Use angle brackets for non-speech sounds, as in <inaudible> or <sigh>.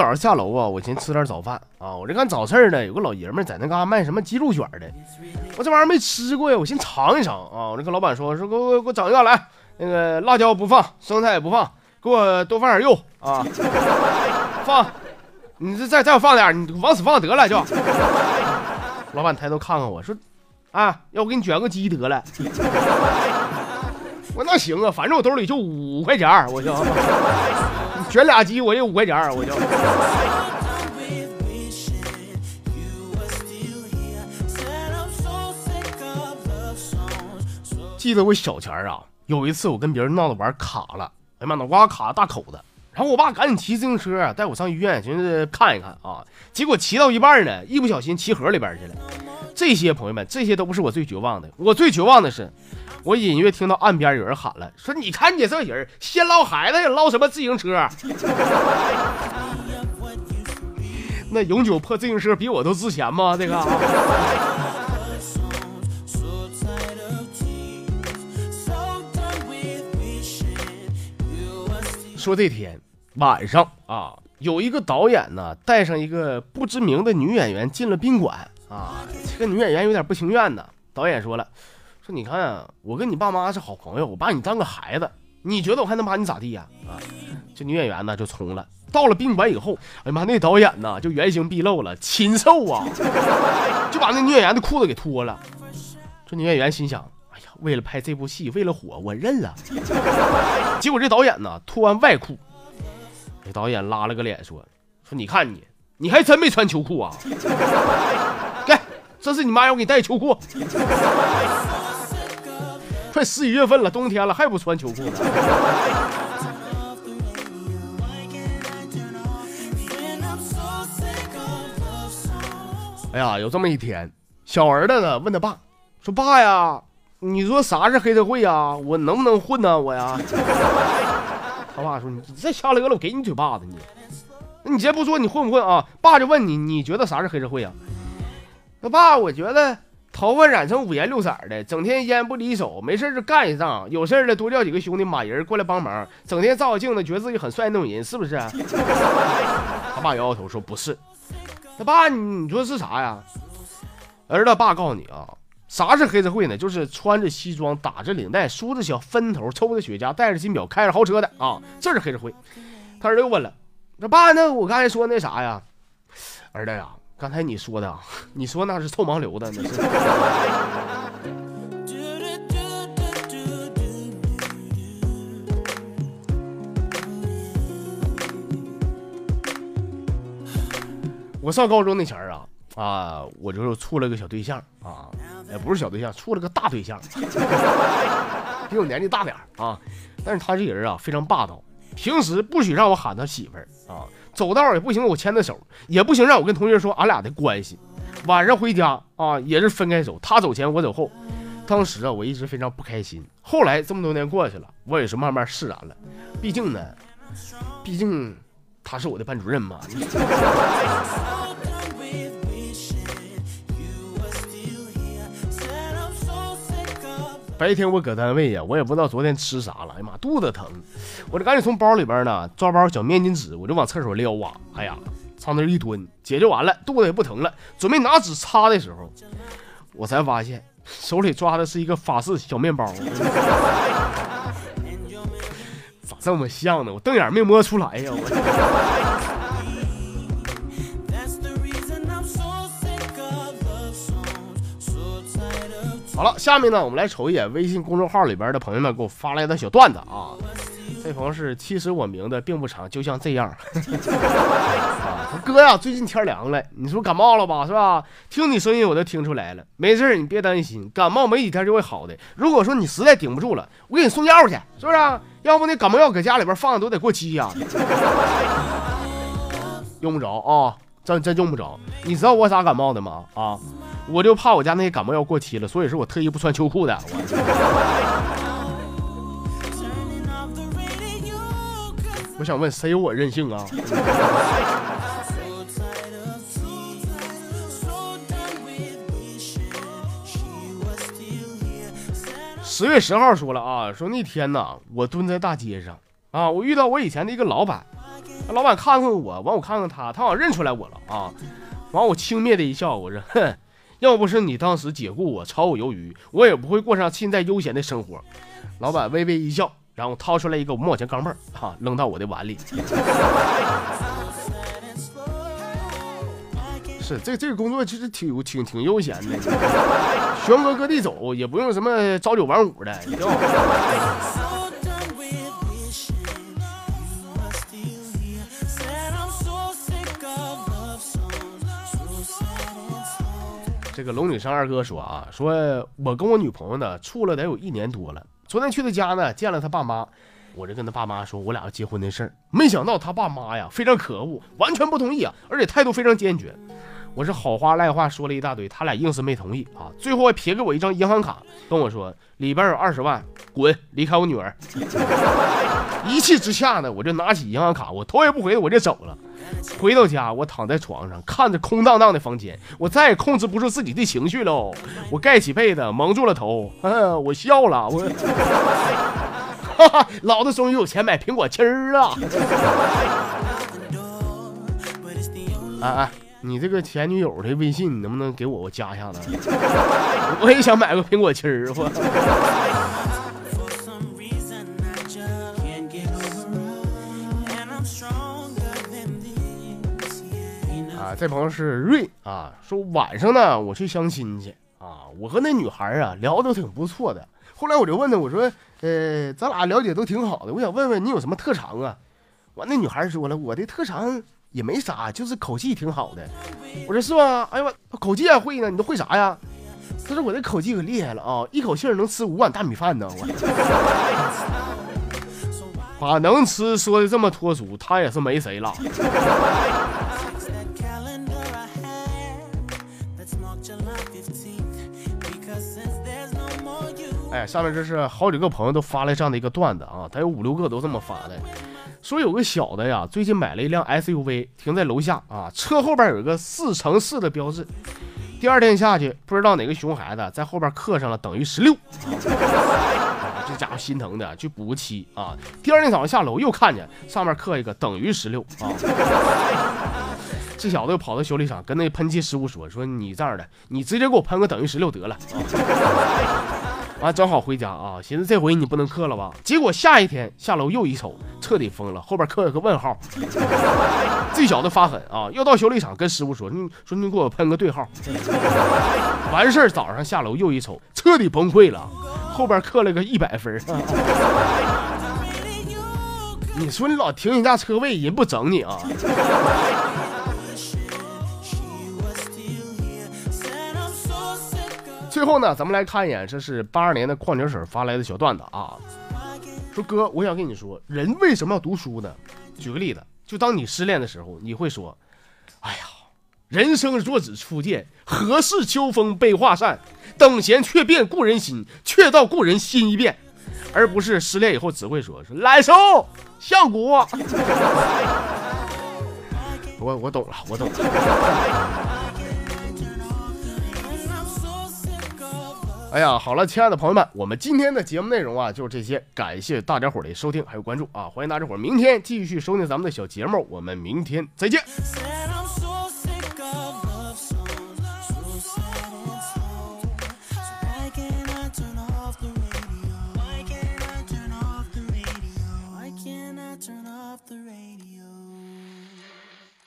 早上下楼啊，我先吃点早饭啊。我这干早市呢，有个老爷们在那嘎卖什么鸡肉卷的，我这玩意儿没吃过呀，我先尝一尝啊。我这跟老板说说，给我给我整一个来，那个辣椒不放，生菜也不放，给我多放点肉啊，<laughs> 放，你这再再放点，你往死放得了就。老板抬头看看我说，啊，要不给你卷个鸡得了。<laughs> 我那行啊，反正我兜里就五块钱我就卷俩鸡，我就五块钱我就。记得我小前啊，有一次我跟别人闹着玩卡了，哎呀妈，脑瓜卡大口子，然后我爸赶紧骑自行车带我上医院，寻思看一看啊，结果骑到一半呢，一不小心骑河里边去了。这些朋友们，这些都不是我最绝望的，我最绝望的是。我隐约听到岸边有人喊了，说：“你看你这人，先捞孩子，捞什么自行车？<laughs> 那永久破自行车比我都值钱吗？这个。<laughs> ”说这天晚上啊，有一个导演呢，带上一个不知名的女演员进了宾馆啊，这个女演员有点不情愿呢。导演说了。说你看啊，我跟你爸妈是好朋友，我把你当个孩子，你觉得我还能把你咋地呀？啊，这女演员呢就冲了。到了宾馆以后，哎呀妈，那导演呢就原形毕露了，禽兽啊，<laughs> 就把那女演员的裤子给脱了。这女演员心想，哎呀，为了拍这部戏，为了火，我认了。<laughs> 结果这导演呢脱完外裤，这导演拉了个脸说，说你看你，你还真没穿秋裤啊？这是你妈要给你带秋裤。快十一月份了，冬天了还不穿秋裤呢？哎呀，有这么一天，小儿子呢问他爸说：“爸呀，你说啥是黑社会呀？我能不能混呢？我呀？” <laughs> 他爸说：“你再瞎勒了，我给你嘴巴子你。那你先不说你混不混啊？爸就问你，你觉得啥是黑社会啊？那爸，我觉得。”头发染成五颜六色的，整天烟不离手，没事就干一仗，有事了多叫几个兄弟马人过来帮忙，整天照照镜子，觉得自己很帅那种人，是不是？<laughs> 他爸摇摇头说不是。他爸，你说是啥呀？儿子，爸告诉你啊，啥是黑社会呢？就是穿着西装，打着领带，梳着小分头，抽着雪茄，戴着金表，开着豪车的啊，这是黑社会。他儿子又问了，说爸，那我刚才说那啥呀？儿子呀。刚才你说的，你说那是臭盲流的，那是。我上高中那前儿啊啊，我就是处了个小对象啊，也不是小对象，处了个大对象，比我年纪大点儿啊，但是他这人啊非常霸道，平时不许让我喊他媳妇儿啊。走道也不行，我牵他手，也不行，让我跟同学说俺俩的关系。晚上回家啊，也是分开走，他走前，我走后。当时啊，我一直非常不开心。后来这么多年过去了，我也是慢慢释然了。毕竟呢，毕竟他是我的班主任嘛。白天我搁单位呀，我也不知道昨天吃啥了，哎呀妈，肚子疼，我就赶紧从包里边呢抓包小面巾纸，我就往厕所撩啊，哎呀，朝那一蹲，解决完了，肚子也不疼了，准备拿纸擦的时候，我才发现手里抓的是一个法式小面包，<laughs> 咋这么像呢？我瞪眼没摸出来呀，我。好了，下面呢，我们来瞅一眼微信公众号里边的朋友们给我发来的小段子啊。这朋友是，其实我名字并不长，就像这样。<laughs> 啊，哥呀，最近天凉了，你说感冒了吧，是吧？听你声音我都听出来了。没事你别担心，感冒没几天就会好的。如果说你实在顶不住了，我给你送药去，是不是？要不那感冒药搁家里边放的都得过期呀。<laughs> 用不着啊，真真用不着。你知道我咋感冒的吗？啊？我就怕我家那些感冒药过期了，所以说我特意不穿秋裤的。我想问，谁有我任性啊？十月十号说了啊，说那天呢，我蹲在大街上啊，我遇到我以前的一个老板。老板看看我，完我看看他，他好像认出来我了啊。完我轻蔑的一笑，我说：“哼，要不是你当时解雇我，炒我鱿鱼，我也不会过上现在悠闲的生活。”老板微微一笑，然后掏出来一个五毛钱钢镚儿，哈，扔到我的碗里。<laughs> 是这这个工作其实挺挺挺悠闲的，全国各地走，也不用什么朝九晚五的，这个龙女生二哥说啊，说我跟我女朋友呢处了得有一年多了，昨天去他家呢见了他爸妈，我就跟他爸妈说我俩要结婚的事儿，没想到他爸妈呀非常可恶，完全不同意啊，而且态度非常坚决。我是好话赖话说了一大堆，他俩硬是没同意啊！最后还撇给我一张银行卡，跟我说里边有二十万，滚，离开我女儿！一气之下呢，我就拿起银行卡，我头也不回的我就走了。回到家，我躺在床上，看着空荡荡的房间，我再也控制不住自己的情绪喽。我盖起被子，蒙住了头，我笑了，我，<laughs> 哈哈，老子终于有钱买苹果七儿了！哎哎。你这个前女友的微信，你能不能给我我加一下子？我也想买个苹果七儿，我。这朋友是瑞啊，说晚上呢我去相亲去啊，我和那女孩啊聊的都挺不错的。后来我就问她，我说，呃，咱俩了解都挺好的，我想问问你有什么特长啊？完，那女孩说了，我的特长。也没啥，就是口技挺好的。我说是吗？哎呀妈，口技还会呢？你都会啥呀？他说我这口技可厉害了啊，一口气能吃五碗大米饭呢。我 <laughs> 把能吃说的这么脱俗，他也是没谁了。哎，下面这是好几个朋友都发了这样的一个段子啊，他有五六个都这么发的。说有个小的呀，最近买了一辆 SUV，停在楼下啊，车后边有一个四乘四的标志。第二天下去，不知道哪个熊孩子在后边刻上了等于十六，<laughs> 这家伙心疼的去补个漆啊。第二天早上下楼又看见上面刻一个等于十六啊，<laughs> 这小子又跑到修理厂跟那喷漆师傅说：“说你这样的，你直接给我喷个等于十六得了。”完正好回家啊，寻思这回你不能刻了吧？结果下一天下楼又一瞅，彻底疯了，后边刻了个问号。<laughs> 这小子发狠啊，要到修理厂跟师傅说，你说你给我喷个对号。完事儿早上下楼又一瞅，彻底崩溃了，后边刻了个一百分。<laughs> 你说你老停人家车位，人不整你啊？最后呢，咱们来看一眼，这是八二年的矿泉水发来的小段子啊。说哥，我想跟你说，人为什么要读书呢？举个例子，就当你失恋的时候，你会说：“哎呀，人生若只初见，何事秋风悲画扇？等闲却变故人心，却道故人心已变。”而不是失恋以后只会说：“说来收相骨。” <laughs> 我 <laughs> 我懂了，我懂了。哎呀，好了，亲爱的朋友们，我们今天的节目内容啊就是这些，感谢大家伙的收听还有关注啊，欢迎大家伙明天继续收听咱们的小节目，我们明天再见。